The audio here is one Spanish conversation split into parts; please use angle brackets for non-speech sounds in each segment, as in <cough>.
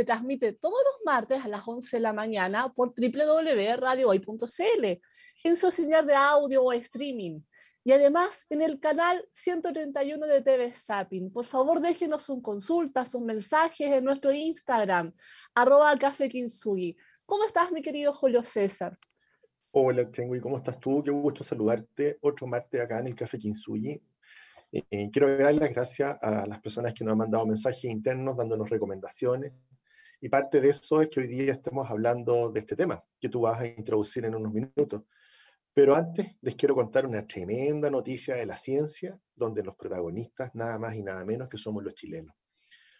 Se transmite todos los martes a las 11 de la mañana por www.radiohoy.cl en su señal de audio o streaming. Y además en el canal 131 de TV Zapping. Por favor, déjenos sus consultas, sus mensajes en nuestro Instagram, arroba Café ¿Cómo estás, mi querido Julio César? Hola, Chengui, ¿cómo estás tú? Qué gusto saludarte otro martes acá en el Café Kinsuyi. Eh, quiero dar las gracias a las personas que nos han mandado mensajes internos dándonos recomendaciones. Y parte de eso es que hoy día estemos hablando de este tema que tú vas a introducir en unos minutos. Pero antes les quiero contar una tremenda noticia de la ciencia, donde los protagonistas nada más y nada menos que somos los chilenos.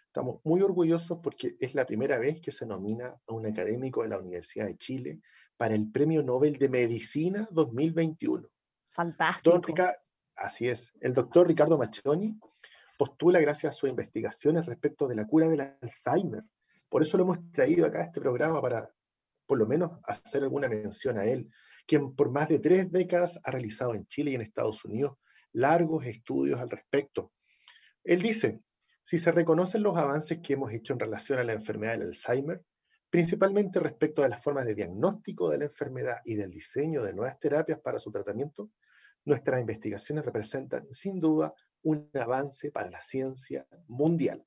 Estamos muy orgullosos porque es la primera vez que se nomina a un académico de la Universidad de Chile para el Premio Nobel de Medicina 2021. Fantástico. así es. El doctor Ricardo Machoni postula gracias a sus investigaciones respecto de la cura del Alzheimer. Por eso lo hemos traído acá este programa para, por lo menos, hacer alguna mención a él quien por más de tres décadas ha realizado en Chile y en Estados Unidos largos estudios al respecto. Él dice, si se reconocen los avances que hemos hecho en relación a la enfermedad del Alzheimer, principalmente respecto a las formas de diagnóstico de la enfermedad y del diseño de nuevas terapias para su tratamiento, nuestras investigaciones representan sin duda un avance para la ciencia mundial.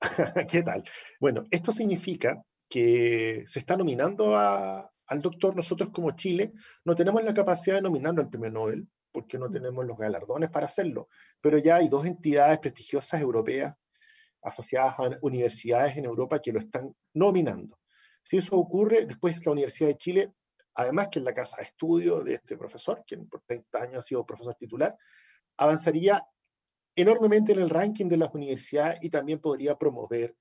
<laughs> ¿Qué tal? Bueno, esto significa que se está nominando al doctor, nosotros como Chile no tenemos la capacidad de nominarlo al premio Nobel, porque no tenemos los galardones para hacerlo, pero ya hay dos entidades prestigiosas europeas asociadas a universidades en Europa que lo están nominando. Si eso ocurre, después la Universidad de Chile, además que es la casa de estudio de este profesor, quien por 30 años ha sido profesor titular, avanzaría enormemente en el ranking de las universidades y también podría promover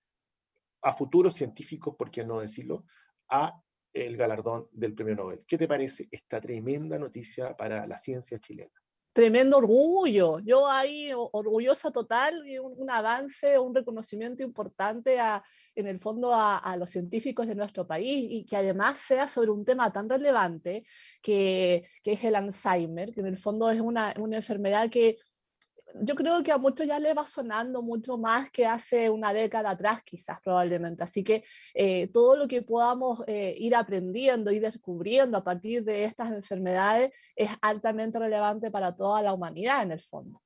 a futuros científicos, por qué no decirlo, a el galardón del premio Nobel. ¿Qué te parece esta tremenda noticia para la ciencia chilena? Tremendo orgullo. Yo ahí orgullosa total, un, un avance, un reconocimiento importante a, en el fondo a, los científicos de nuestro país y que además sea sobre un tema tan relevante que, que es el Alzheimer, que en el fondo es una, una enfermedad que yo creo que a muchos ya le va sonando mucho más que hace una década atrás, quizás probablemente. Así que eh, todo lo que podamos eh, ir aprendiendo y descubriendo a partir de estas enfermedades es altamente relevante para toda la humanidad en el fondo.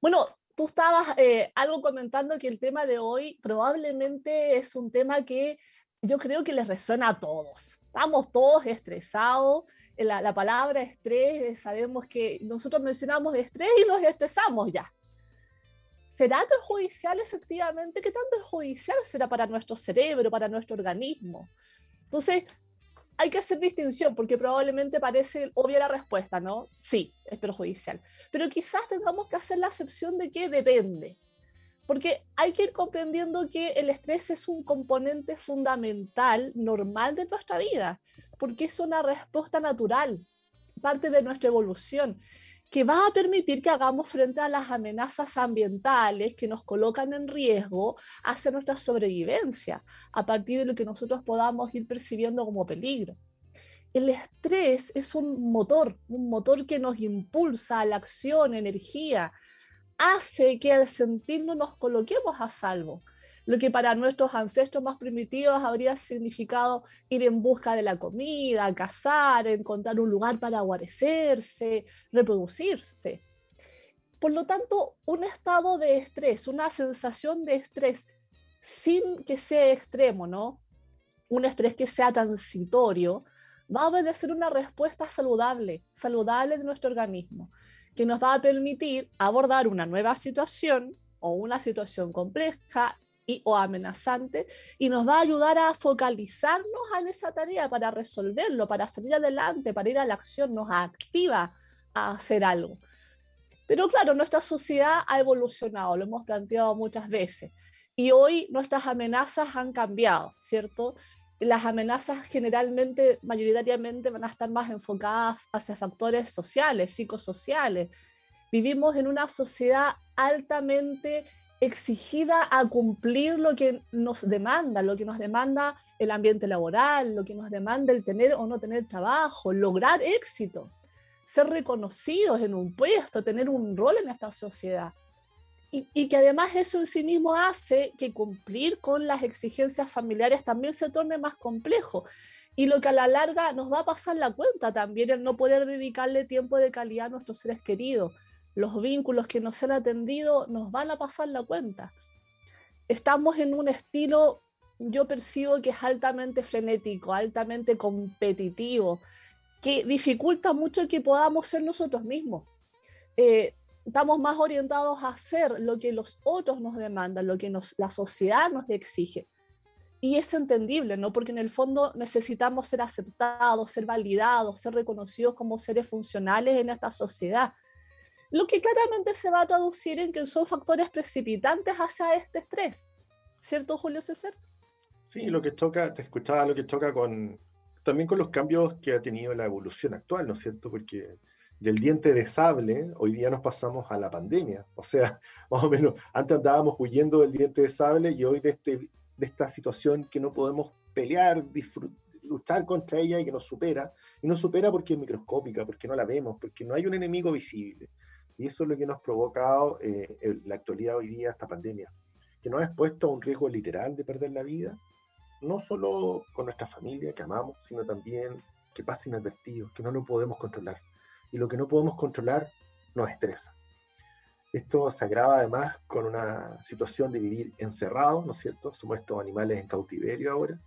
Bueno, tú estabas eh, algo comentando que el tema de hoy probablemente es un tema que yo creo que les resuena a todos. Estamos todos estresados la, palabra estrés, sabemos que nosotros mencionamos estrés y nos estresamos ya. ¿Será perjudicial efectivamente? ¿Qué tan perjudicial será para nuestro cerebro, para nuestro organismo? Entonces, hay que hacer distinción porque probablemente parece obvia la respuesta, ¿no? Sí, es perjudicial. Pero quizás tengamos que hacer la acepción de que depende. Porque hay que ir comprendiendo que el estrés es un componente fundamental, normal de nuestra vida porque es una respuesta natural, parte de nuestra evolución, que va a permitir que hagamos frente a las amenazas ambientales que nos colocan en riesgo hacia nuestra sobrevivencia, a partir de lo que nosotros podamos ir percibiendo como peligro. El estrés es un motor, un motor que nos impulsa a la acción, energía, hace que al sentirnos nos coloquemos a salvo, lo que para nuestros ancestros más primitivos habría significado ir en busca de la comida, cazar, encontrar un lugar para guarecerse, reproducirse. Por lo tanto, un estado de estrés, una sensación de estrés sin que sea extremo, ¿no? Un estrés que sea transitorio, va a obedecer una respuesta saludable, saludable de nuestro organismo, que nos va a permitir abordar una nueva situación o una situación compleja o amenazante y nos va a ayudar a focalizarnos en esa tarea para resolverlo, para salir adelante, para ir a la acción, nos activa a hacer algo. Pero claro, nuestra sociedad ha evolucionado, lo hemos planteado muchas veces. Y hoy nuestras amenazas han cambiado, ¿cierto? Las amenazas generalmente, mayoritariamente, van a estar más enfocadas hacia factores sociales, psicosociales. Vivimos en una sociedad altamente exigida a cumplir lo que nos demanda, lo que nos demanda el ambiente laboral, lo que nos demanda el tener o no tener trabajo, lograr éxito, ser reconocidos en un puesto, tener un rol en esta sociedad. Y, que además eso en sí mismo hace que cumplir con las exigencias familiares también se torne más complejo. Y lo que a la larga nos va a pasar la cuenta también, el no poder dedicarle tiempo de calidad a nuestros seres queridos, los vínculos que nos han atendido nos van a pasar la cuenta. Estamos en un estilo, yo percibo que es altamente frenético, altamente competitivo, que dificulta mucho que podamos ser nosotros mismos. Eh, estamos más orientados a hacer lo que los otros nos demandan, lo que la sociedad nos exige. Y es entendible, ¿no? Porque en el fondo necesitamos ser aceptados, ser validados, ser reconocidos como seres funcionales en esta sociedad lo que claramente se va a traducir en que son factores precipitantes hacia este estrés. ¿Cierto, Julio César? Sí, lo que toca, te escuchaba lo que toca con también con los cambios que ha tenido la evolución actual, ¿no es cierto? Porque del diente de sable, hoy día nos pasamos a la pandemia. O sea, <laughs> más o menos, antes andábamos huyendo del diente de sable y hoy de, este, de esta situación que no podemos pelear, luchar contra ella y que nos supera. Y nos supera porque es microscópica, porque no la vemos, porque no hay un enemigo visible. Y eso es lo que nos ha provocado eh, la actualidad hoy día, esta pandemia, que nos ha expuesto a un riesgo literal de perder la vida, no solo con nuestra familia que amamos, sino también que pasa inadvertido, que no lo podemos controlar. Y lo que no podemos controlar nos estresa. Esto se agrava además con una situación de vivir encerrados, ¿no es cierto? Somos estos animales en cautiverio ahora,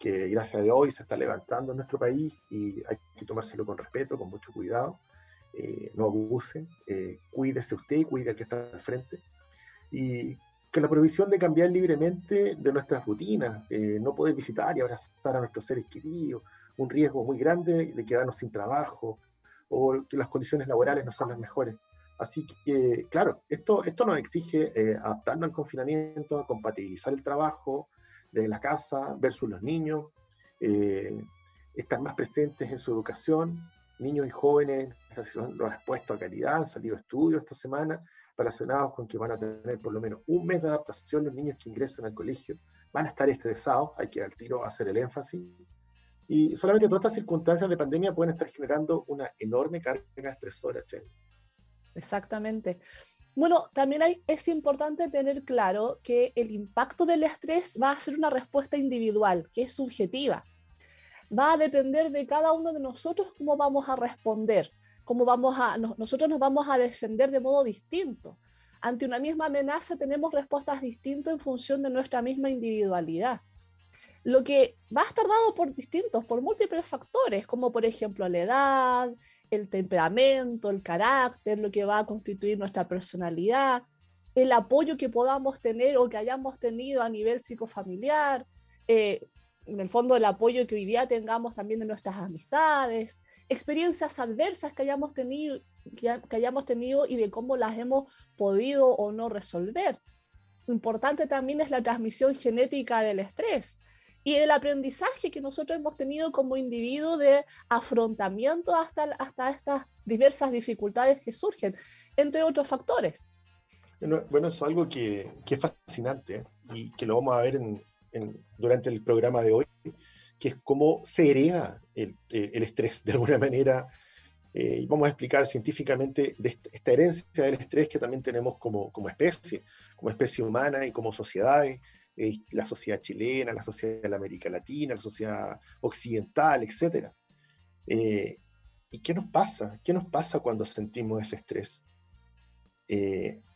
que gracias a Dios hoy se está levantando en nuestro país y hay que tomárselo con respeto, con mucho cuidado. Eh, no abuse, eh, cuídese usted y cuide al que está al frente. Y que la provisión de cambiar libremente de nuestras rutinas, eh, no poder visitar y abrazar a nuestros seres queridos, un riesgo muy grande de quedarnos sin trabajo o que las condiciones laborales no son las mejores. Así que, claro, esto, esto nos exige adaptarnos al confinamiento, compatibilizar el trabajo de la casa versus los niños, estar más presentes en su educación, niños y jóvenes los ha expuesto a calidad, han salido estudios esta semana relacionados con que van a tener por lo menos un mes de adaptación los niños que ingresan al colegio, van a estar estresados, hay que al tiro hacer el énfasis, y solamente todas estas circunstancias de pandemia pueden estar generando una enorme carga estresora. Exactamente. Bueno, también hay, es importante tener claro que el impacto del estrés va a ser una respuesta individual, que es subjetiva va a depender de cada uno de nosotros cómo vamos a responder, cómo vamos a, nosotros nos vamos a defender de modo distinto. Ante una misma amenaza tenemos respuestas distintas en función de nuestra misma individualidad. Lo que va a estar dado por distintos, por múltiples factores, como por ejemplo la edad, el temperamento, el carácter, lo que va a constituir nuestra personalidad, el apoyo que podamos tener o que hayamos tenido a nivel psicofamiliar, eh, en el fondo el apoyo que hoy día tengamos también de nuestras amistades, experiencias adversas que hayamos tenido, que, hayamos tenido y de cómo las hemos podido o no resolver. Importante también es la transmisión genética del estrés y el aprendizaje que nosotros hemos tenido como individuo de afrontamiento hasta, hasta estas diversas dificultades que surgen, entre otros factores. Bueno, es algo que, que es fascinante y que lo vamos a ver en, durante el programa de hoy, que es cómo se hereda el, eh, el estrés de alguna <laughs> manera. Eh, y vamos a explicar científicamente de esta herencia del estrés que también tenemos como, como especie, como especie humana y como sociedades, eh, la sociedad chilena, la sociedad de la América Latina, la sociedad occidental, etc. ¿Y qué nos pasa? ¿Qué nos pasa cuando sentimos ese estrés?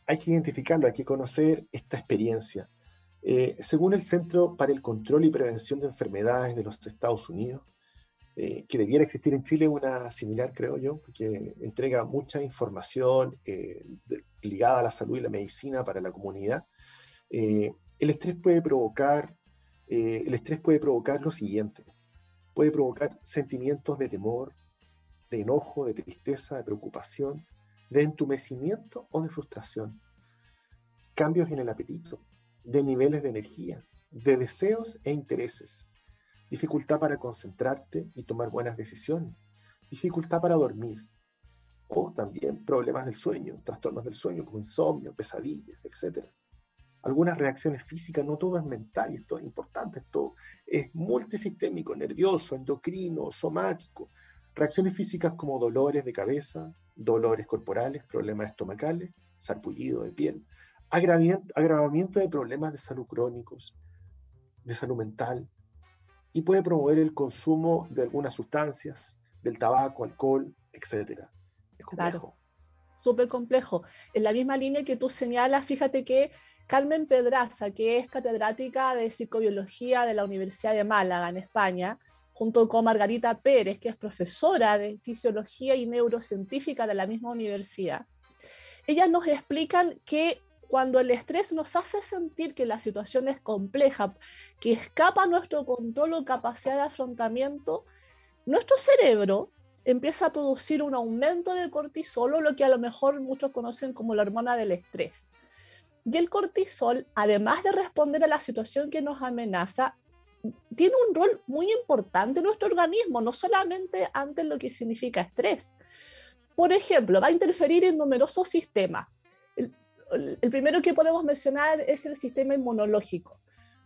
hay que identificarlo, hay que conocer esta experiencia. Eh, según el Centro para el Control y Prevención de Enfermedades de los Estados Unidos, eh, que debiera existir en Chile una similar, creo yo, que entrega mucha información eh, ligada a la salud y la medicina para la comunidad, el estrés puede provocar, el estrés puede provocar lo siguiente, puede provocar sentimientos de temor, de enojo, de tristeza, de preocupación, de entumecimiento o de frustración, cambios en el apetito, de niveles de energía, de deseos e intereses, dificultad para concentrarte y tomar buenas decisiones, dificultad para dormir, o también problemas del sueño, trastornos del sueño como insomnio, pesadillas, etc. Algunas reacciones físicas, no todo es mental, y esto es importante, esto es multisistémico, nervioso, endocrino, somático. Reacciones físicas como dolores de cabeza, dolores corporales, problemas estomacales, sarpullido de piel, agravamiento de problemas de salud crónicos, de salud mental, y puede promover el consumo de algunas sustancias, del tabaco, alcohol, etc. Es complejo. Claro, súper complejo. En la misma línea que tú señalas, fíjate que Carmen Pedraza, que es catedrática de psicobiología de la Universidad de Málaga, en España, junto con Margarita Pérez, que es profesora de fisiología y neurocientífica de la misma universidad, ellas nos explican que cuando el estrés nos hace sentir que la situación es compleja, que escapa nuestro control o capacidad de afrontamiento, nuestro cerebro empieza a producir un aumento de cortisol, o lo que a lo mejor muchos conocen como la hormona del estrés. Y el cortisol, además de responder a la situación que nos amenaza, tiene un rol muy importante en nuestro organismo, no solamente ante lo que significa estrés. Por ejemplo, va a interferir en numerosos sistemas, el primero que podemos mencionar es el sistema inmunológico.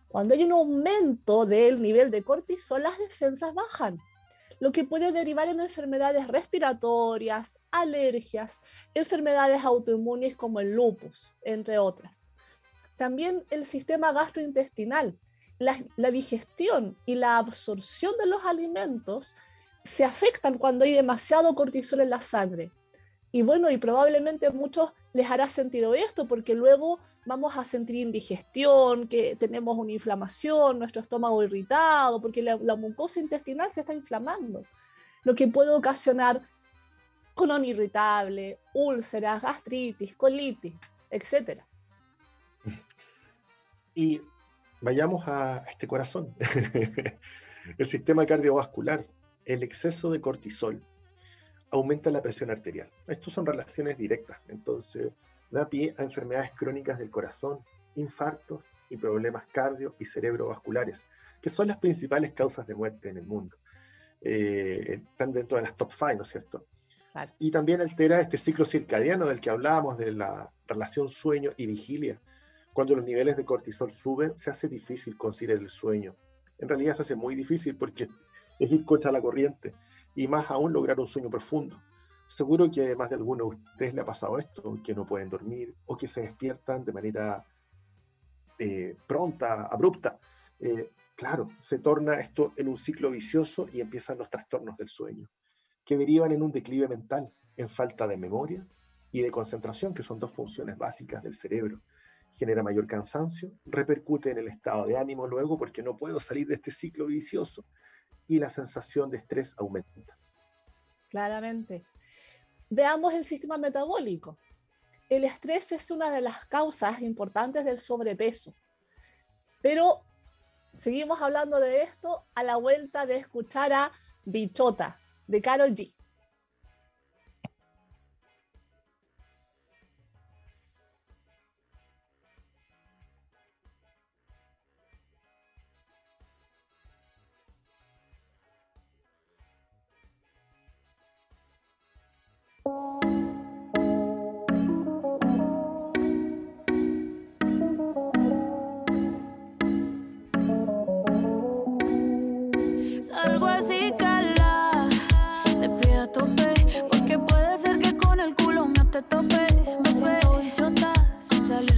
Cuando hay un aumento del nivel de cortisol, las defensas bajan, lo que puede derivar en enfermedades respiratorias, alergias, enfermedades autoinmunes como el lupus, entre otras. También el sistema gastrointestinal, la, digestión y la absorción de los alimentos se afectan cuando hay demasiado cortisol en la sangre. Y bueno, y probablemente muchos les hará sentido esto, porque luego vamos a sentir indigestión, que tenemos una inflamación, nuestro estómago irritado, porque la, mucosa intestinal se está inflamando, lo que puede ocasionar colon irritable, úlceras, gastritis, colitis, etc. Y vayamos a este corazón, <laughs> el sistema cardiovascular, el exceso de cortisol aumenta la presión arterial. Estas son relaciones directas, entonces da pie a enfermedades crónicas del corazón, infartos y problemas cardio y cerebrovasculares, que son las principales causas de muerte en el mundo. Eh, están dentro de las top 5, ¿no es cierto? Y también altera este ciclo circadiano del que hablábamos, de la relación sueño y vigilia. Cuando los niveles de cortisol suben, se hace difícil conciliar el sueño. En realidad se hace muy difícil porque es ir cocha a la corriente y más aún lograr un sueño profundo. Seguro que más de alguno de ustedes le ha pasado esto, que no pueden dormir o que se despiertan de manera eh, pronta, abrupta. Eh, claro, se torna esto en un ciclo vicioso y empiezan los trastornos del sueño, que derivan en un declive mental, en falta de memoria y de concentración, que son dos funciones básicas del cerebro. Genera mayor cansancio, repercute en el estado de ánimo luego porque no puedo salir de este ciclo vicioso y la sensación de estrés aumenta. Claramente. Veamos el sistema metabólico. El estrés es una de las causas importantes del sobrepeso. Pero seguimos hablando de esto a la vuelta de escuchar a Bichota de Carol G.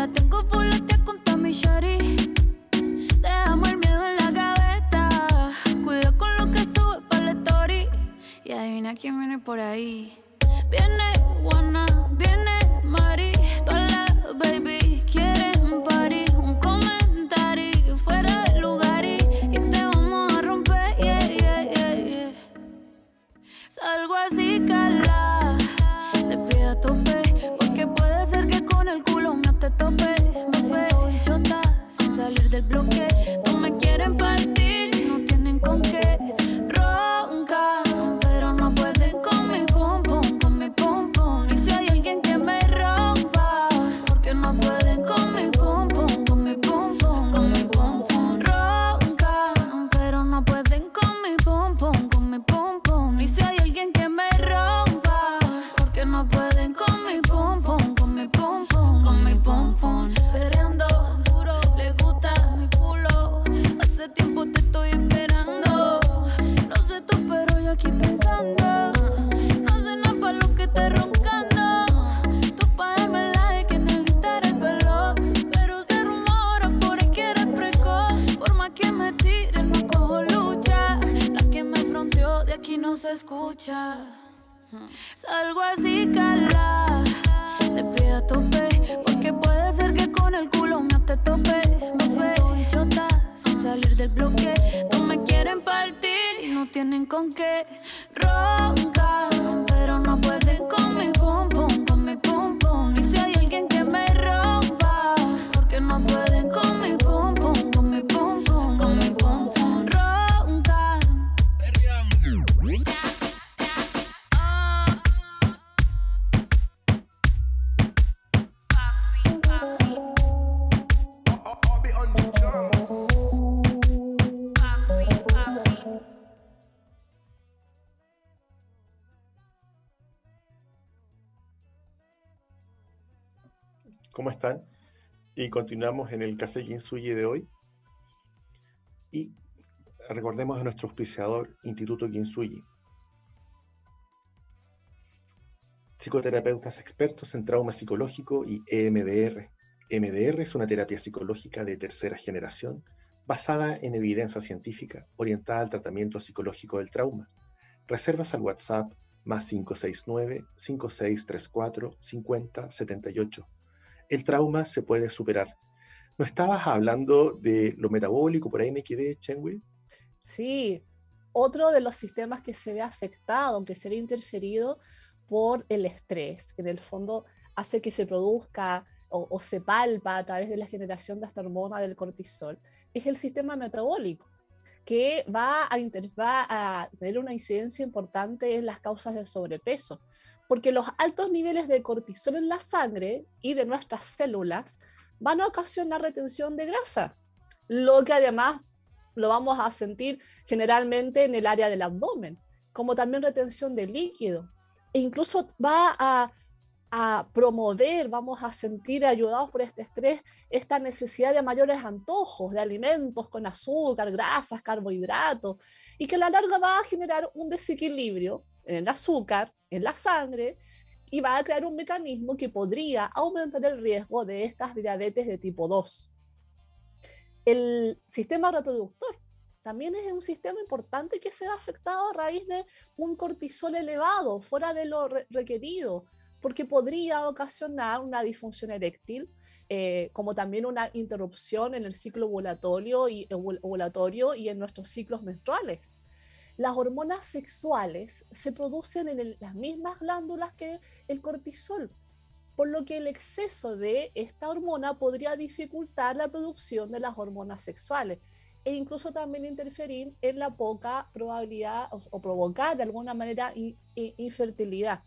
la tengo boletea con Tommy Shari. Te amo el miedo en la gaveta. Cuida con lo que sube para la story. Y adivina quién viene por ahí. Viene Juana, viene Mari. ¿Cómo están? Y continuamos en el Café Kinsuyi de hoy. Y recordemos a nuestro auspiciador, Instituto Kinsuyi. Psicoterapeutas expertos en trauma psicológico y E EMDR. EMDR es una terapia psicológica de tercera generación basada en evidencia científica orientada al tratamiento psicológico del trauma. Reservas al WhatsApp más 569-5634-5078. El trauma se puede superar. ¿No estabas hablando de lo metabólico? Por ahí me quedé, Chenwi. Sí, otro de los sistemas que se ve afectado, que se ve interferido por el estrés, que en el fondo hace que se produzca o, o se palpa a través de la generación de esta hormona del cortisol, es el sistema metabólico, que va a, va a tener una incidencia importante en las causas de sobrepeso, porque los altos niveles de cortisol en la sangre y de nuestras células van a ocasionar retención de grasa, lo que además lo vamos a sentir generalmente en el área del abdomen, como también retención de líquido. E incluso va a, a promover, vamos a sentir ayudados por este estrés, esta necesidad de mayores antojos de alimentos con azúcar, grasas, carbohidratos, y que a la larga va a generar un desequilibrio en el azúcar, en la sangre, y va a crear un mecanismo que podría aumentar el riesgo de estas diabetes de tipo 2 el sistema reproductor también es un sistema importante que se ha afectado a raíz de un cortisol elevado, fuera de lo re- requerido, porque podría ocasionar una disfunción eréctil, eh, como también una interrupción en el ciclo ovulatorio y, ovul- ovulatorio y en nuestros ciclos menstruales. Las hormonas sexuales se producen en las mismas glándulas que el cortisol, por lo que el exceso de esta hormona podría dificultar la producción de las hormonas sexuales e incluso también interferir en la poca probabilidad o, provocar de alguna manera infertilidad.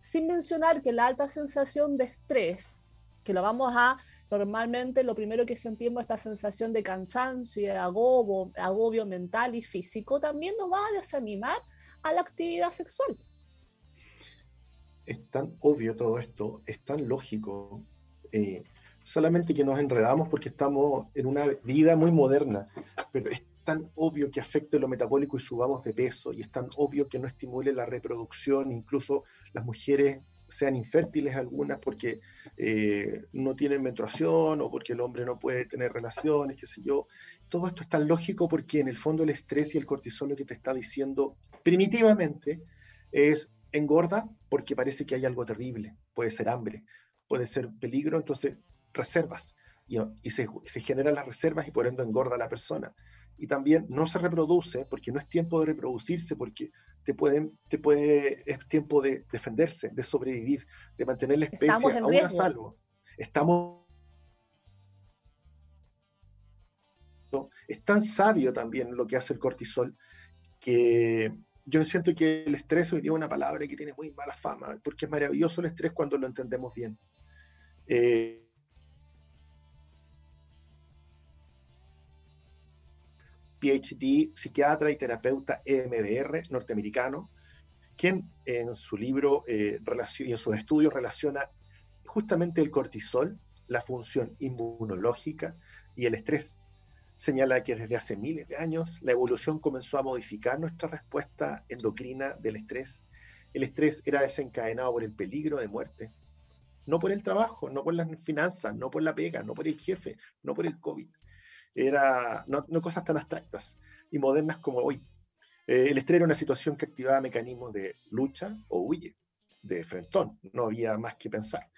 Sin mencionar que la alta sensación de estrés, que lo vamos a, normalmente lo primero que sentimos esta sensación de cansancio y de agobio, agobio mental y físico, también nos va a desanimar a la actividad sexual. Es tan obvio todo esto, es tan lógico. eh, solamente que nos enredamos porque estamos en una vida muy moderna, pero es tan obvio que afecte lo metabólico y subamos de peso, y es tan obvio que no estimule la reproducción, incluso las mujeres sean infértiles algunas porque eh, no tienen menstruación o porque el hombre no puede tener relaciones, qué sé yo. Todo esto es tan lógico porque en el fondo el estrés y el cortisol lo que te está diciendo primitivamente es engorda porque parece que hay algo terrible, puede ser hambre, puede ser peligro, entonces reservas y, y se, se generan las reservas y por ende engorda a la persona. Y también no se reproduce porque no es tiempo de reproducirse, porque te pueden, te puede, es tiempo de defenderse, de sobrevivir, de mantener la especie aún a salvo. Estamos es tan sabio también lo que hace el cortisol que yo siento que el estrés hoy día es una palabra que tiene muy mala fama, porque es maravilloso el estrés cuando lo entendemos bien. Eh, PhD, psiquiatra y terapeuta EMDR norteamericano, quien en su libro eh, y en sus estudios relaciona justamente el cortisol, la función inmunológica y el estrés. Señala que desde hace miles de años la evolución comenzó a modificar nuestra respuesta endocrina del estrés. El estrés era desencadenado por el peligro de muerte, no por el trabajo, no por las finanzas, no por la pega, no por el jefe, no por el COVID. Era, no, cosas tan abstractas y modernas como hoy. Eh, el estrés era una situación que activaba mecanismos de lucha o huye, de frentón, no había más que pensar.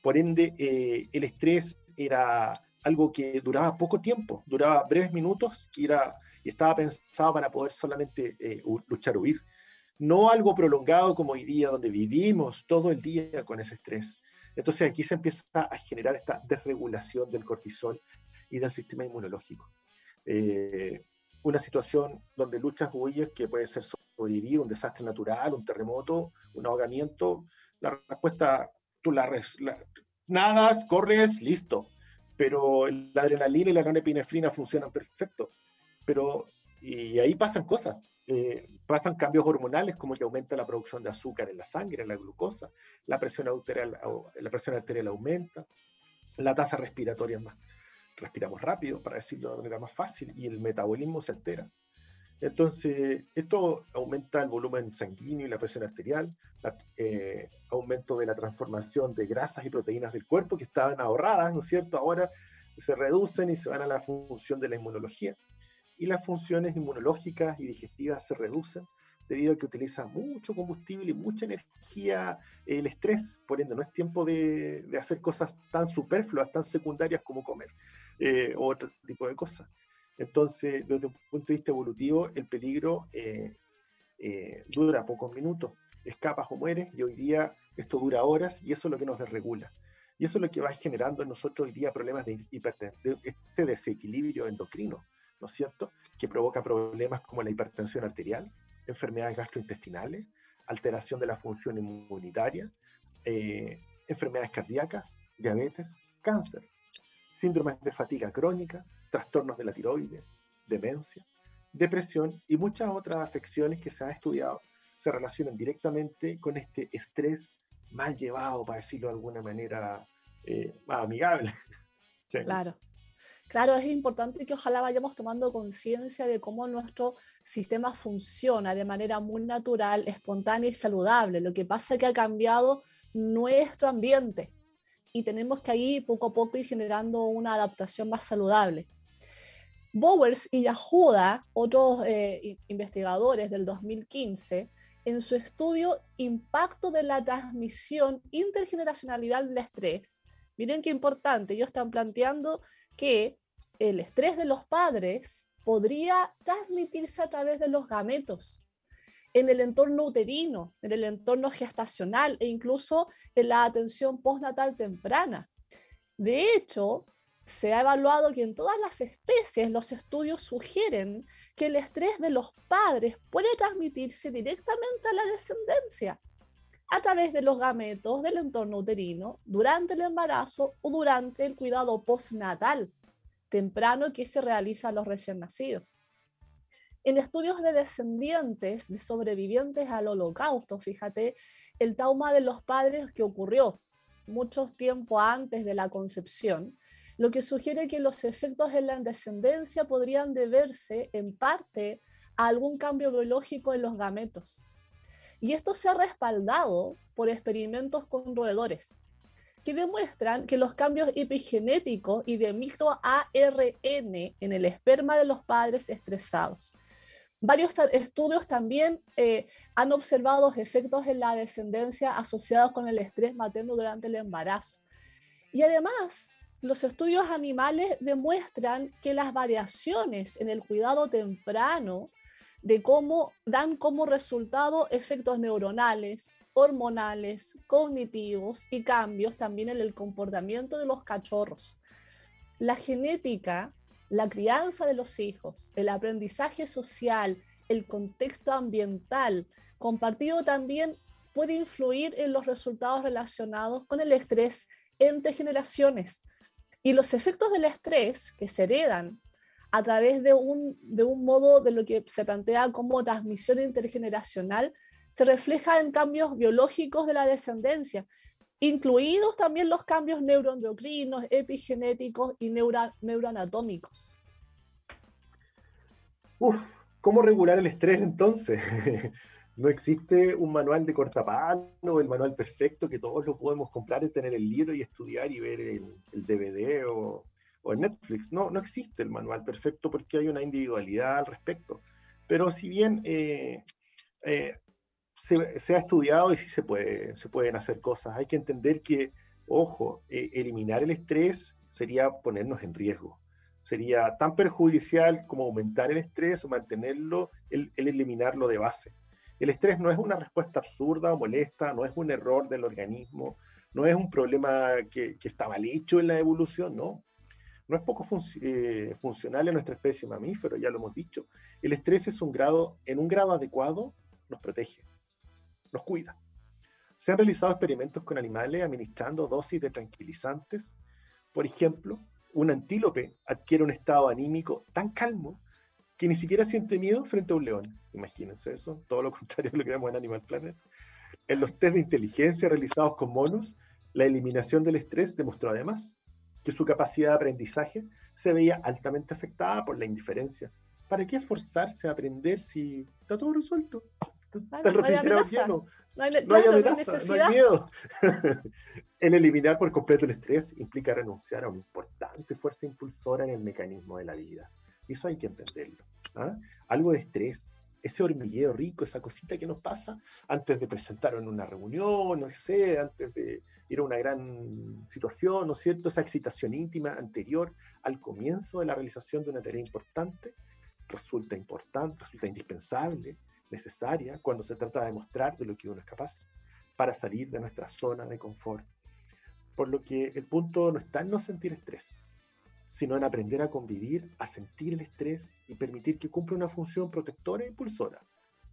Por ende, eh, el estrés era algo que duraba poco tiempo, duraba breves minutos y, era, y estaba pensado para poder solamente eh, luchar o huir. No algo prolongado como hoy día, donde vivimos todo el día con ese estrés. Entonces aquí se empieza a generar esta desregulación del cortisol y del sistema inmunológico. Eh, una situación donde luchas huyes, que puede ser sobrevivir, un desastre natural, un terremoto, un ahogamiento, la respuesta, tú la, nadas, corres, listo. Pero la adrenalina y la norepinefrina funcionan perfecto. Pero, y ahí pasan cosas. Eh, pasan cambios hormonales como que aumenta la producción de azúcar en la sangre, en la glucosa, la presión arterial, la presión arterial aumenta, la tasa respiratoria más, respiramos rápido, para decirlo de manera más fácil, y el metabolismo se altera. Entonces, esto aumenta el volumen sanguíneo y la presión arterial, eh, aumento de la transformación de grasas y proteínas del cuerpo que estaban ahorradas, ¿no es cierto? Ahora se reducen y se van a la función de la inmunología y las funciones inmunológicas y digestivas se reducen debido a que utiliza mucho combustible y mucha energía el estrés, por ende no es tiempo de, hacer cosas tan superfluas, tan secundarias como comer eh, otro tipo de cosas. Entonces, desde un punto de vista evolutivo, el peligro eh, eh, dura pocos minutos, escapas o mueres, y hoy día esto dura horas y eso es lo que nos desregula. Y eso es lo que va generando en nosotros hoy día problemas de hipertensión, este desequilibrio endocrino ¿no es cierto?, que provoca problemas como la hipertensión arterial, enfermedades gastrointestinales, alteración de la función inmunitaria, eh, enfermedades cardíacas, diabetes, cáncer, síndromes de fatiga crónica, trastornos de la tiroides, demencia, depresión y muchas otras afecciones que se han estudiado se relacionan directamente con este estrés mal llevado, para decirlo de alguna manera eh, amigable. <laughs> Claro. Claro, es importante que ojalá vayamos tomando conciencia de cómo nuestro sistema funciona de manera muy natural, espontánea y saludable. Lo que pasa es que ha cambiado nuestro ambiente y tenemos que ahí poco a poco ir generando una adaptación más saludable. Bowers y Yahuda, otros eh, investigadores del 2015, en su estudio Impacto de la transmisión intergeneracionalidad del estrés, miren qué importante, ellos están planteando que el estrés de los padres podría transmitirse a través de los gametos en el entorno uterino, en el entorno gestacional e incluso en la atención postnatal temprana. De hecho, se ha evaluado que en todas las especies los estudios sugieren que el estrés de los padres puede transmitirse directamente a la descendencia a través de los gametos del entorno uterino durante el embarazo o durante el cuidado postnatal temprano que se realiza a los recién nacidos. En estudios de descendientes de sobrevivientes al holocausto, fíjate, el trauma de los padres que ocurrió mucho tiempo antes de la concepción, lo que sugiere que los efectos en la descendencia podrían deberse en parte a algún cambio biológico en los gametos. Y esto se ha respaldado por experimentos con roedores que demuestran que los cambios epigenéticos y de microARN en el esperma de los padres estresados. Varios estudios también eh, han observado efectos en la descendencia asociados con el estrés materno durante el embarazo. Y además, los estudios animales demuestran que las variaciones en el cuidado temprano de cómo dan como resultado efectos neuronales, hormonales, cognitivos y cambios también en el comportamiento de los cachorros. La genética, la crianza de los hijos, el aprendizaje social, el contexto ambiental compartido también puede influir en los resultados relacionados con el estrés entre generaciones. Y los efectos del estrés que se heredan a través de un, de un modo de lo que se plantea como transmisión intergeneracional se refleja en cambios biológicos de la descendencia, incluidos también los cambios neuroendocrinos, epigenéticos y neuroanatómicos. ¿cómo regular el estrés entonces? <laughs> no existe un manual de cortapano, el manual perfecto que todos lo podemos comprar y tener el libro y estudiar y ver el, DVD o, o, Netflix. No, no existe el manual perfecto porque hay una individualidad al respecto. Pero si bien eh, eh, se, ha estudiado y sí se, puede, pueden hacer cosas, hay que entender que, ojo, eh, eliminar el estrés sería ponernos en riesgo. Sería tan perjudicial como aumentar el estrés o mantenerlo, el eliminarlo de base. El estrés no es una respuesta absurda o molesta, no es un error del organismo, no es un problema que, está mal hecho en la evolución, no. No es poco eh, funcional en nuestra especie mamífero, ya lo hemos dicho. El estrés es un grado, en un grado adecuado, nos protege, nos cuida. Se han realizado experimentos con animales administrando dosis de tranquilizantes. Por ejemplo, un antílope adquiere un estado anímico tan calmo que ni siquiera siente miedo frente a un león. Imagínense eso, todo lo <laughs> contrario a lo que vemos en Animal Planet. En los test de inteligencia realizados con monos, la eliminación del estrés demostró además que su capacidad de aprendizaje se veía altamente afectada por la indiferencia. ¿Para qué esforzarse a aprender si está todo resuelto? Está el refrigerador lleno. No hay, no hay amenaza, no hay miedo. <laughs> el eliminar por completo el estrés implica renunciar a una importante fuerza impulsora en el mecanismo de la vida. Eso hay que entenderlo. ¿ah? Algo de estrés, ese hormigueo rico, esa cosita que nos pasa antes de presentar en una reunión, no sé, antes de ir a una gran situación, ¿no es cierto? Esa excitación íntima anterior al comienzo de la realización de una tarea importante resulta importante, resulta indispensable, necesaria, cuando se trata de demostrar de lo que uno es capaz para salir de nuestra zona de confort. Por lo que el punto no está en no sentir estrés, sino en aprender a convivir, a sentir el estrés y permitir que cumpla una función protectora e impulsora.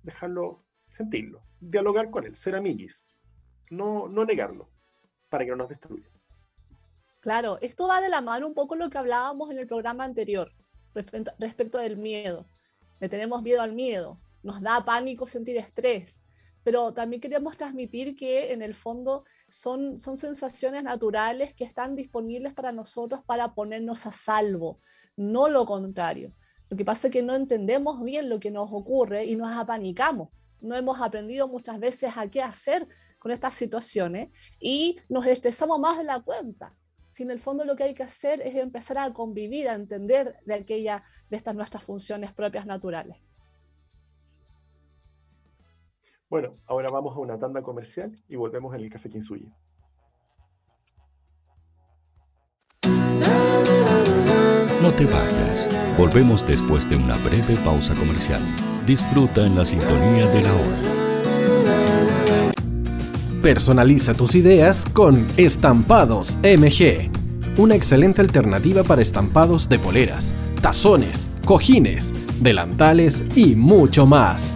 Dejarlo sentirlo, dialogar con él, ser amiguis, no, no negarlo, para que no nos destruya. Claro, esto va de la mano un poco lo que hablábamos en el programa anterior, respecto, respecto del miedo. Le tenemos miedo al miedo, nos da pánico sentir estrés, pero también queremos transmitir que en el fondo son, son sensaciones naturales que están disponibles para nosotros para ponernos a salvo, no lo contrario. Lo que pasa es que no entendemos bien lo que nos ocurre y nos apanicamos. No hemos aprendido muchas veces a qué hacer con estas situaciones y nos estresamos más de la cuenta. Si en el fondo lo que hay que hacer es empezar a convivir, a entender de aquella de estas nuestras funciones propias naturales. Bueno, ahora vamos a una tanda comercial y volvemos en el Café Kinsuyi. No te vayas. Volvemos después de una breve pausa comercial. Disfruta en la sintonía de la hora. Personaliza tus ideas con Estampados MG. Una excelente alternativa para estampados de poleras, tazones, cojines, delantales y mucho más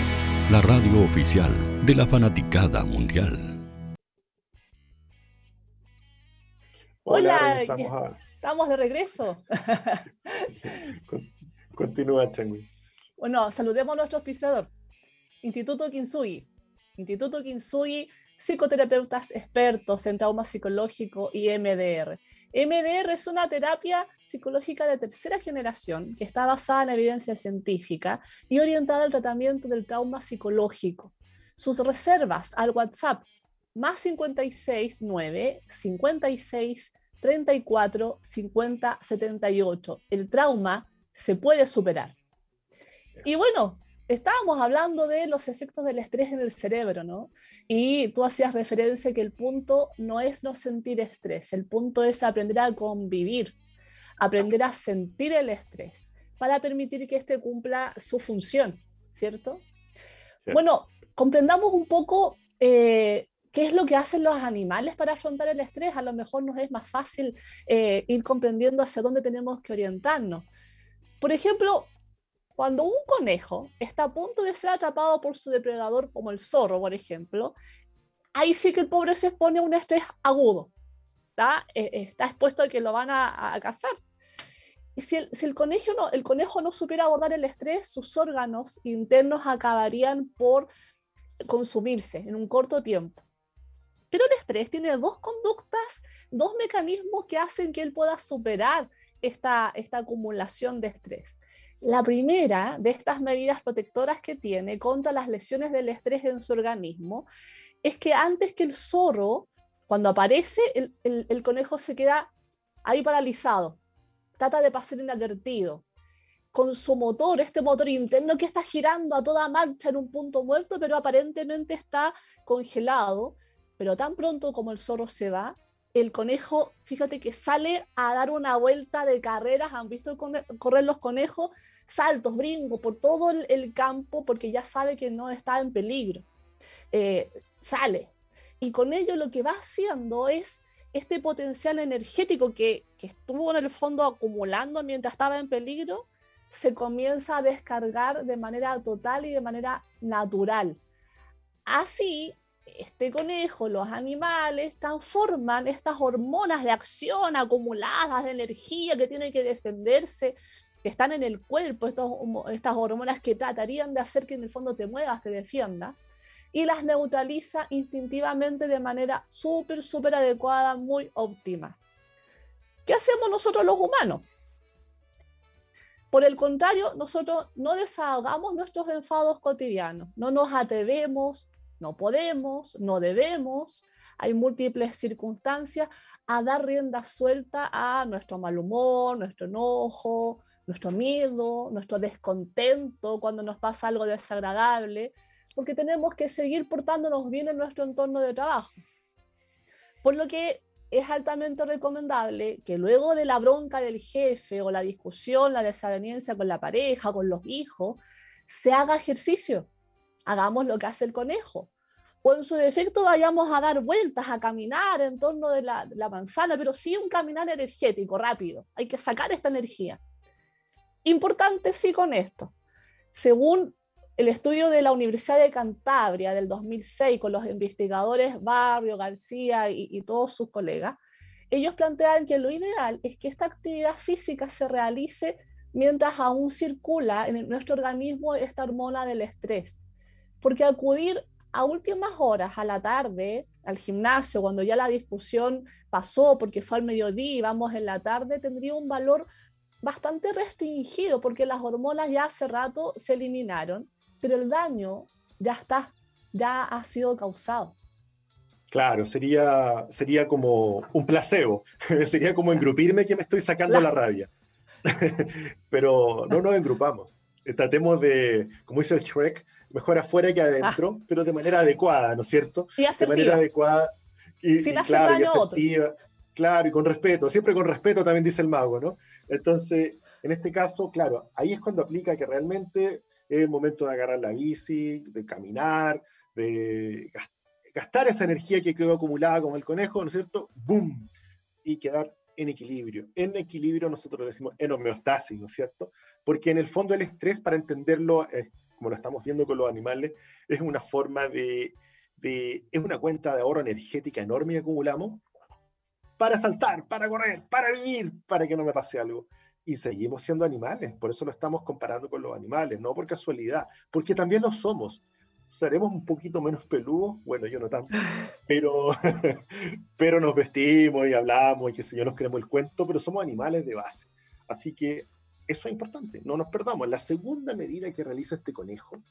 la radio oficial de la fanaticada mundial. Hola, Hola estamos de regreso. <laughs> Continúa, Changui. Bueno, saludemos a nuestro auspiciador, Instituto Kinsugi. Instituto Kinsugi, psicoterapeutas expertos en trauma psicológico y MDR. MDR es una terapia psicológica de tercera generación que está basada en evidencia científica y orientada al tratamiento del trauma psicológico. Sus reservas al WhatsApp más 56 9 56 34 50 78. El trauma se puede superar. Y bueno, estábamos hablando de los efectos del estrés en el cerebro, ¿no? Y tú hacías referencia que el punto no es no sentir estrés, el punto es aprender a convivir, aprender a sentir el estrés para permitir que éste cumpla su función, ¿cierto? Bueno, comprendamos un poco eh, qué es lo que hacen los animales para afrontar el estrés. A lo mejor nos es más fácil eh, ir comprendiendo hacia dónde tenemos que orientarnos. Por ejemplo, cuando un conejo está a punto de ser atrapado por su depredador, como el zorro, por ejemplo, ahí sí que el pobre se expone a un estrés agudo. Está, eh, está expuesto a que lo van a, cazar. Y si, el, si el, conejo no, el conejo no supiera abordar el estrés, sus órganos internos acabarían por consumirse en un corto tiempo. Pero el estrés tiene dos conductas, dos mecanismos que hacen que él pueda superar esta, esta acumulación de estrés. La primera de estas medidas protectoras que tiene contra las lesiones del estrés en su organismo es que antes que el zorro, cuando aparece, el, el conejo se queda ahí paralizado, trata de pasar inadvertido, con su motor, este motor interno que está girando a toda marcha en un punto muerto, pero aparentemente está congelado, pero tan pronto como el zorro se va, el conejo, fíjate que sale a dar una vuelta de carreras, han visto correr los conejos, saltos, brincos por todo el, campo porque ya sabe que no está en peligro. Eh, sale. Y con ello lo que va haciendo es este potencial energético que, que estuvo en el fondo acumulando mientras estaba en peligro, se comienza a descargar de manera total y de manera natural. Así este conejo, los animales, transforman estas hormonas de acción acumuladas, de energía que tienen que defenderse, que están en el cuerpo, estas hormonas que tratarían de hacer que en el fondo te muevas, te defiendas, y las neutraliza instintivamente de manera súper, súper adecuada, muy óptima. ¿Qué hacemos nosotros los humanos? Por el contrario, nosotros no desahogamos nuestros enfados cotidianos, no nos atrevemos no podemos, no debemos, hay múltiples circunstancias a dar rienda suelta a nuestro mal humor, nuestro enojo, nuestro miedo, nuestro descontento cuando nos pasa algo desagradable, porque tenemos que seguir portándonos bien en nuestro entorno de trabajo. Por lo que es altamente recomendable que luego de la bronca del jefe o la discusión, la desaveniencia con la pareja, con los hijos, se haga ejercicio hagamos lo que hace el conejo. O en su defecto vayamos a dar vueltas, a caminar en torno de la, manzana, pero sí un caminar energético, rápido. Hay que sacar esta energía. Importante sí con esto. Según el estudio de la Universidad de Cantabria del 2006 con los investigadores Barrio, García y, y todos sus colegas, ellos plantean que lo ideal es que esta actividad física se realice mientras aún circula en nuestro organismo esta hormona del estrés porque acudir a últimas horas, a la tarde, al gimnasio, cuando ya la discusión pasó porque fue al mediodía y vamos en la tarde, tendría un valor bastante restringido porque las hormonas ya hace rato se eliminaron, pero el daño ya está, ya ha sido causado. Claro, sería, sería como un placebo, <laughs> sería como engrupirme que me estoy sacando la, la rabia. <laughs> pero no nos engrupamos. Tratemos de, como dice el Shrek, mejor afuera que adentro, ah. pero de manera adecuada, ¿no es cierto? Y de manera adecuada. Y, Sin hacer claro, daño a otros. Claro, y con respeto, siempre con respeto también dice el mago, ¿no? Entonces, en este caso, claro, ahí es cuando aplica que realmente es el momento de agarrar la bici, de caminar, de gastar esa energía que quedó acumulada como el conejo, ¿no es cierto? ¡Boom! Y quedar en equilibrio. En equilibrio nosotros decimos en homeostasis, ¿no es cierto? Porque en el fondo el estrés, para entenderlo, como lo estamos viendo con los animales, es una forma de, es una cuenta de ahorro energética enorme que acumulamos para saltar, para correr, para vivir, para que no me pase algo. Y seguimos siendo animales, por eso lo estamos comparando con los animales, no por casualidad, porque también lo somos. Seremos un poquito menos peludos, bueno, yo no tanto, pero, <laughs> pero nos vestimos y hablamos y que sé yo, nos creemos el cuento, pero somos animales de base. Así que eso es importante, no nos perdamos. La segunda medida que realiza este conejo,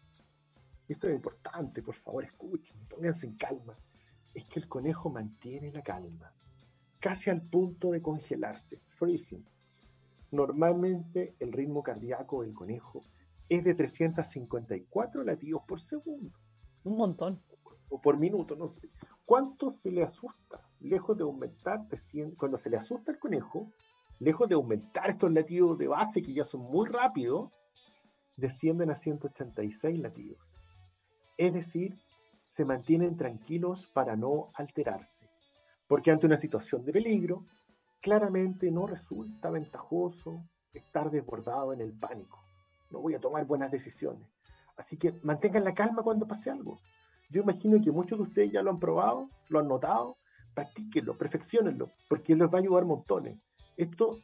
esto es importante, por favor, escuchen, pónganse en calma, es que el conejo mantiene la calma, casi al punto de congelarse, freezing. Normalmente el ritmo cardíaco del conejo es de 354 latidos por segundo. Un montón. O por minuto, no sé. ¿Cuánto se le asusta? Lejos de aumentar, cuando se le asusta al conejo, lejos de aumentar estos latidos de base que ya son muy rápidos, descienden a 186 latidos. Es decir, se mantienen tranquilos para no alterarse. Porque ante una situación de peligro, claramente no resulta ventajoso estar desbordado en el pánico no voy a tomar buenas decisiones. Así que mantengan la calma cuando pase algo. Yo imagino que muchos de ustedes ya lo han probado, lo han notado, practíquenlo, perfeccionenlo, porque les va a ayudar montones. Esto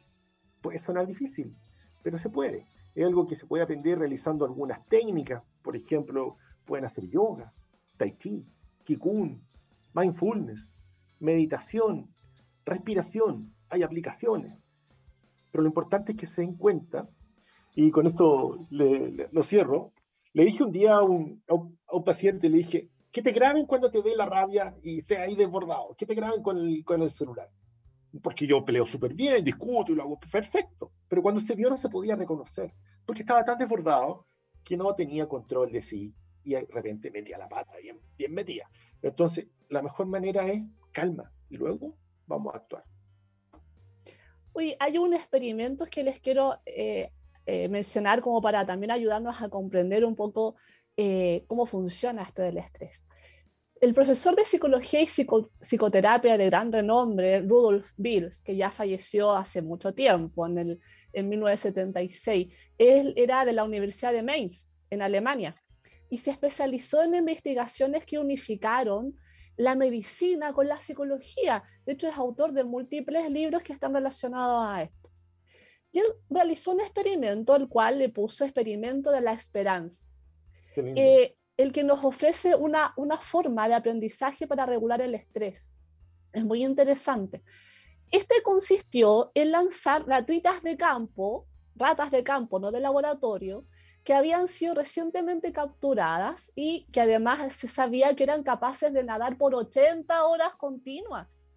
puede sonar difícil, pero se puede. Es algo que se puede aprender realizando algunas técnicas. Por ejemplo, pueden hacer yoga, tai chi, kikun, mindfulness, meditación, respiración. Hay aplicaciones. Pero lo importante es que se den cuenta y con esto lo cierro, le dije un día a un, a un, paciente, le dije, que te graben cuando te dé la rabia y esté ahí desbordado, que te graben con el, con el celular. Porque yo peleo súper bien, discuto y lo hago perfecto. Pero cuando se vio no se podía reconocer, porque estaba tan desbordado que no tenía control de sí y de repente metía la pata, bien, bien metía. Entonces, la mejor manera es calma y luego vamos a actuar. Uy, hay un experimento que les quiero eh, eh, mencionar como para también ayudarnos a comprender un poco eh, cómo funciona esto del estrés. El profesor de psicología y psicoterapia de gran renombre, Rudolf Bills, que ya falleció hace mucho tiempo, en, el, en 1976, él era de la Universidad de Mainz, en Alemania, y se especializó en investigaciones que unificaron la medicina con la psicología. De hecho, es autor de múltiples libros que están relacionados a esto. Y él realizó un experimento, el cual le puso experimento de la esperanza, eh, el que nos ofrece una, una forma de aprendizaje para regular el estrés. Es muy interesante. Este consistió en lanzar ratitas de campo, ratas de campo, no de laboratorio, que habían sido recientemente capturadas y que además se sabía que eran capaces de nadar por 80 horas continuas.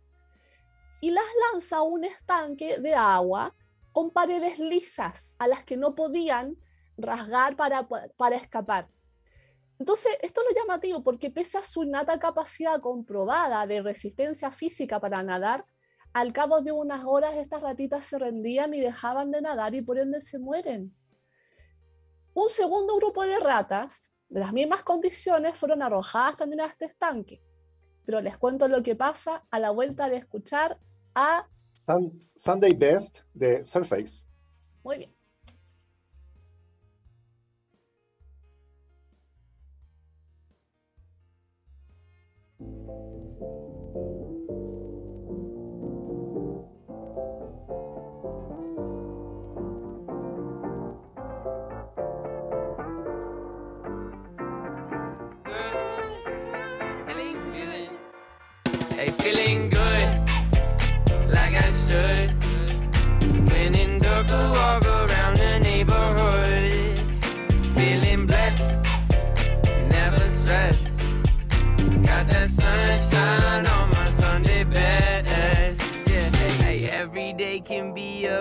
Y las lanza a un estanque de agua con paredes lisas a las que no podían rasgar para, para escapar. Entonces, esto es lo llamativo porque pese a su innata capacidad comprobada de resistencia física para nadar, al cabo de unas horas estas ratitas se rendían y dejaban de nadar y por ende se mueren. Un segundo grupo de ratas, de las mismas condiciones, fueron arrojadas también a este estanque. Pero les cuento lo que pasa a la vuelta de escuchar a Sunday Best de Surface. Muy bien.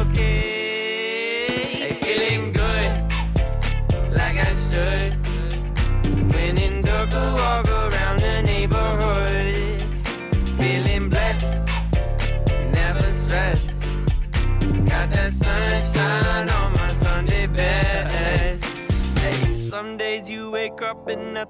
Okay. Hey, feeling good, like I should. When in dark, walk around the neighborhood. Feeling blessed, never stressed. Got that sunshine on my Sunday best. Hey, some days you wake up but nothing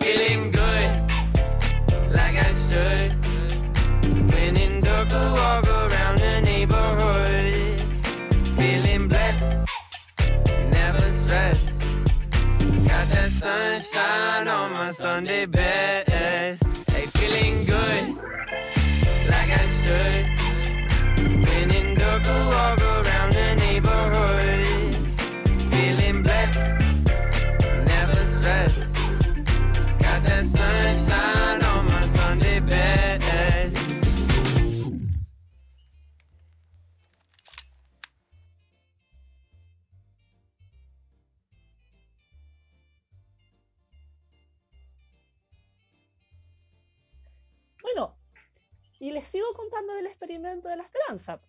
Feeling good, like I should. When in walk around the neighborhood. Feeling blessed, never stressed. Got that sunshine on my Sunday best. Hey, feeling good, like I should. When in walk around the neighborhood. Y les sigo contando del experimento de la esperanza.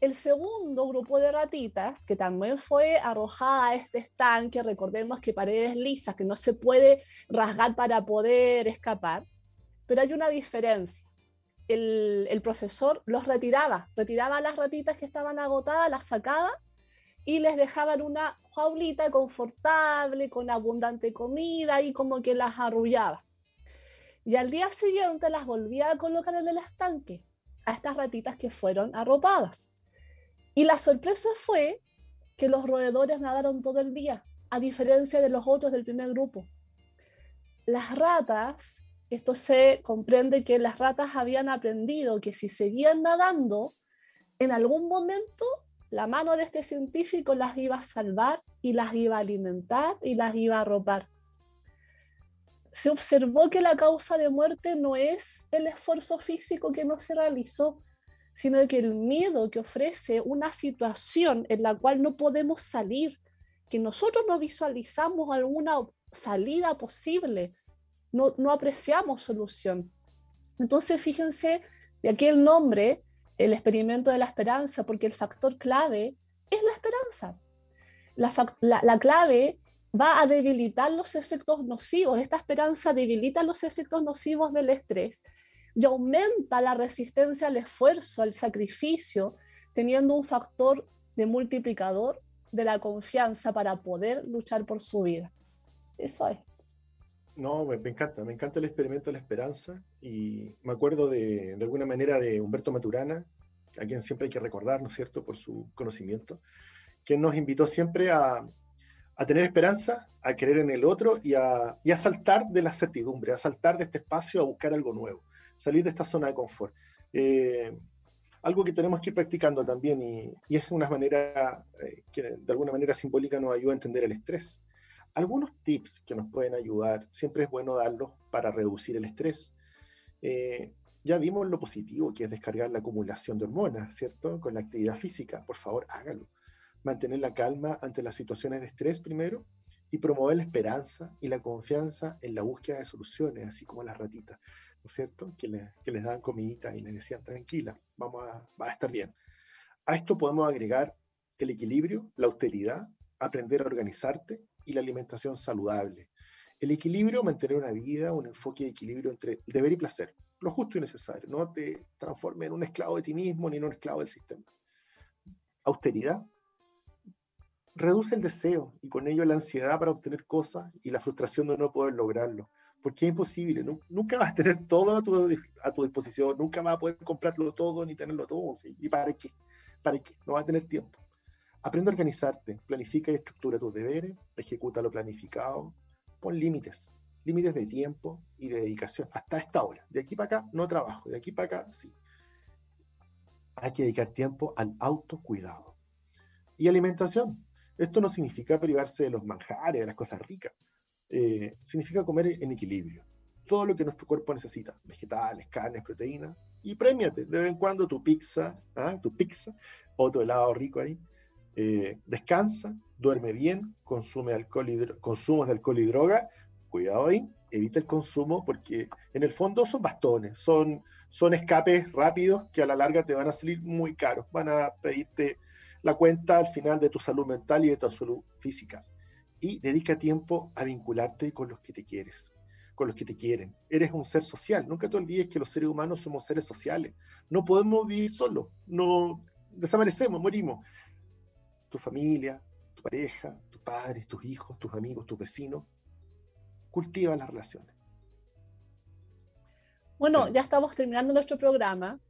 El segundo grupo de ratitas, que también fue arrojada a este estanque, recordemos que paredes lisas, que no se puede rasgar para poder escapar, pero hay una diferencia. El, el profesor los retiraba, retiraba a las ratitas que estaban agotadas, las sacaba y les dejaba en una jaulita confortable, con abundante comida y como que las arrullaba. Y al día siguiente las volvía a colocar en el estanque a estas ratitas que fueron arropadas. Y la sorpresa fue que los roedores nadaron todo el día, a diferencia de los otros del primer grupo. Las ratas, esto se comprende que las ratas habían aprendido que si seguían nadando, en algún momento la mano de este científico las iba a salvar y las iba a alimentar y las iba a arropar se observó que la causa de muerte no es el esfuerzo físico que no se realizó, sino que el miedo que ofrece una situación en la cual no podemos salir, que nosotros no visualizamos alguna salida posible, no, no apreciamos solución. Entonces, fíjense, de aquí el nombre, el experimento de la esperanza, porque el factor clave es la esperanza. La, la, la clave va a debilitar los efectos nocivos. Esta esperanza debilita los efectos nocivos del estrés y aumenta la resistencia al esfuerzo, al sacrificio, teniendo un factor de multiplicador de la confianza para poder luchar por su vida. Eso es. No, me, encanta, me encanta el experimento de la esperanza y me acuerdo de, de alguna manera de Humberto Maturana, a quien siempre hay que recordar, ¿no es cierto?, por su conocimiento, que nos invitó siempre a, a tener esperanza, a creer en el otro y a, saltar de la certidumbre, a saltar de este espacio a buscar algo nuevo, salir de esta zona de confort. Eh, algo que tenemos que ir practicando también y, y es una manera eh, que de alguna manera simbólica nos ayuda a entender el estrés. Algunos tips que nos pueden ayudar, siempre es bueno darlos para reducir el estrés. Eh, ya vimos lo positivo que es descargar la acumulación de hormonas, ¿cierto? Con la actividad física. Por favor, hágalo mantener la calma ante las situaciones de estrés primero y promover la esperanza y la confianza en la búsqueda de soluciones, así como las ratitas, ¿no es cierto? Que, le, que les dan comidita y les decían, tranquila, vamos a, va a estar bien. A esto podemos agregar el equilibrio, la austeridad, aprender a organizarte y la alimentación saludable. El equilibrio, mantener una vida, un enfoque de equilibrio entre deber y placer, lo justo y necesario. No te transformes en un esclavo de ti mismo ni en un esclavo del sistema. Austeridad, reduce el deseo y con ello la ansiedad para obtener cosas y la frustración de no poder lograrlo. Porque es imposible, nunca vas a tener todo a tu, a disposición, nunca vas a poder comprarlo todo ni tenerlo todo. ¿Y para qué? ¿Para qué? No vas a tener tiempo. Aprende a organizarte, planifica y estructura tus deberes, ejecuta lo planificado, pon límites, límites de tiempo y de dedicación. Hasta esta hora. De aquí para acá no trabajo, de aquí para acá sí. Hay que dedicar tiempo al autocuidado. Y alimentación, esto no significa privarse de los manjares, de las cosas ricas. Eh, significa comer en equilibrio. Todo lo que nuestro cuerpo necesita, vegetales, carnes, proteínas, y premiate de vez en cuando tu pizza, ¿ah? tu pizza, o tu helado rico ahí, Eh, descansa, duerme bien, consume alcohol y consumos de alcohol y droga. Cuidado ahí, evita el consumo porque en el fondo son bastones, son, son escapes rápidos que a la larga te van a salir muy caros. Van a pedirte la cuenta al final de tu salud mental y de tu salud física. Y dedica tiempo a vincularte con los que te quieres, con los que te quieren. Eres un ser social. Nunca te olvides que los seres humanos somos seres sociales. No podemos vivir solos. No desaparecemos, morimos. Tu familia, tu pareja, tus padres, tus hijos, tus amigos, tus vecinos. Cultiva las relaciones. Bueno, ya estamos terminando nuestro programa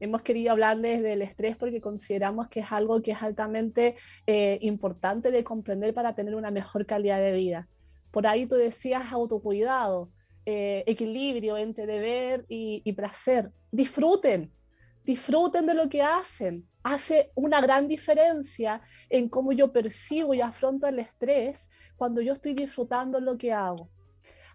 hemos querido hablarles del estrés porque consideramos que es algo que es altamente eh, importante de comprender para tener una mejor calidad de vida. Por ahí tú decías autocuidado, eh, equilibrio entre deber y, y placer. Disfruten, disfruten de lo que hacen. Hace una gran diferencia en cómo yo percibo y afronto el estrés cuando yo estoy disfrutando lo que hago.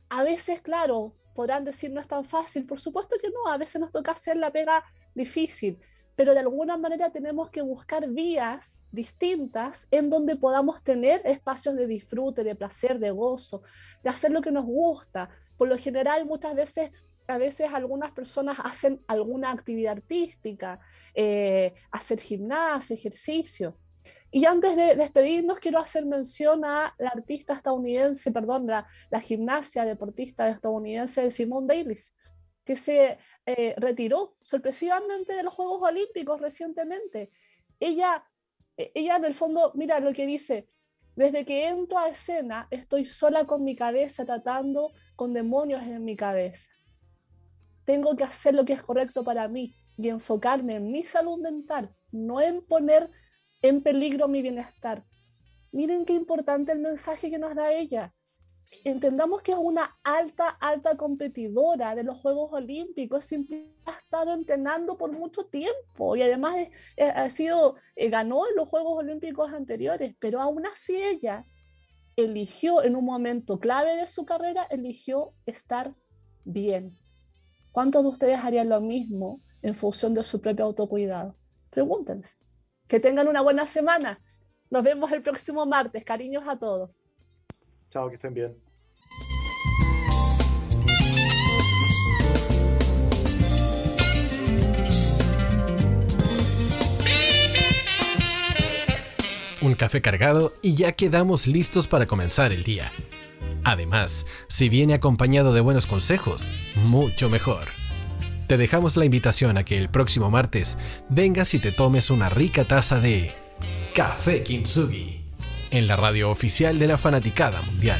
A veces, claro, podrán decir no es tan fácil. Por supuesto que no, a veces nos toca hacer la pega difícil, pero de alguna manera tenemos que buscar vías distintas en donde podamos tener espacios de disfrute, de placer, de gozo, de hacer lo que nos gusta. Por lo general, muchas veces, a veces algunas personas hacen alguna actividad artística, eh, hacer gimnasia, ejercicio. Y antes de despedirnos, quiero hacer mención a la artista estadounidense, perdón, la, la gimnasia deportista estadounidense Simone Bayliss, que se eh, retiró sorpresivamente de los Juegos Olímpicos recientemente. Ella, eh, ella en el fondo, mira lo que dice, desde que entro a escena estoy sola con mi cabeza tratando con demonios en mi cabeza. Tengo que hacer lo que es correcto para mí y enfocarme en mi salud mental, no en poner en peligro mi bienestar. Miren qué importante el mensaje que nos da ella entendamos que es una alta, alta competidora de los Juegos Olímpicos, ha estado entrenando por mucho tiempo y además ha sido, eh, ganó en los Juegos Olímpicos anteriores, pero aún así ella eligió en un momento clave de su carrera, eligió estar bien. ¿Cuántos de ustedes harían lo mismo en función de su propio autocuidado? Pregúntense. Que tengan una buena semana. Nos vemos el próximo martes. Cariños a todos. Chao, que estén bien. Un café cargado y ya quedamos listos para comenzar el día. Además, si viene acompañado de buenos consejos, mucho mejor. Te dejamos la invitación a que el próximo martes vengas y te tomes una rica taza de Café Kintsugi en la radio oficial de la Fanaticada Mundial.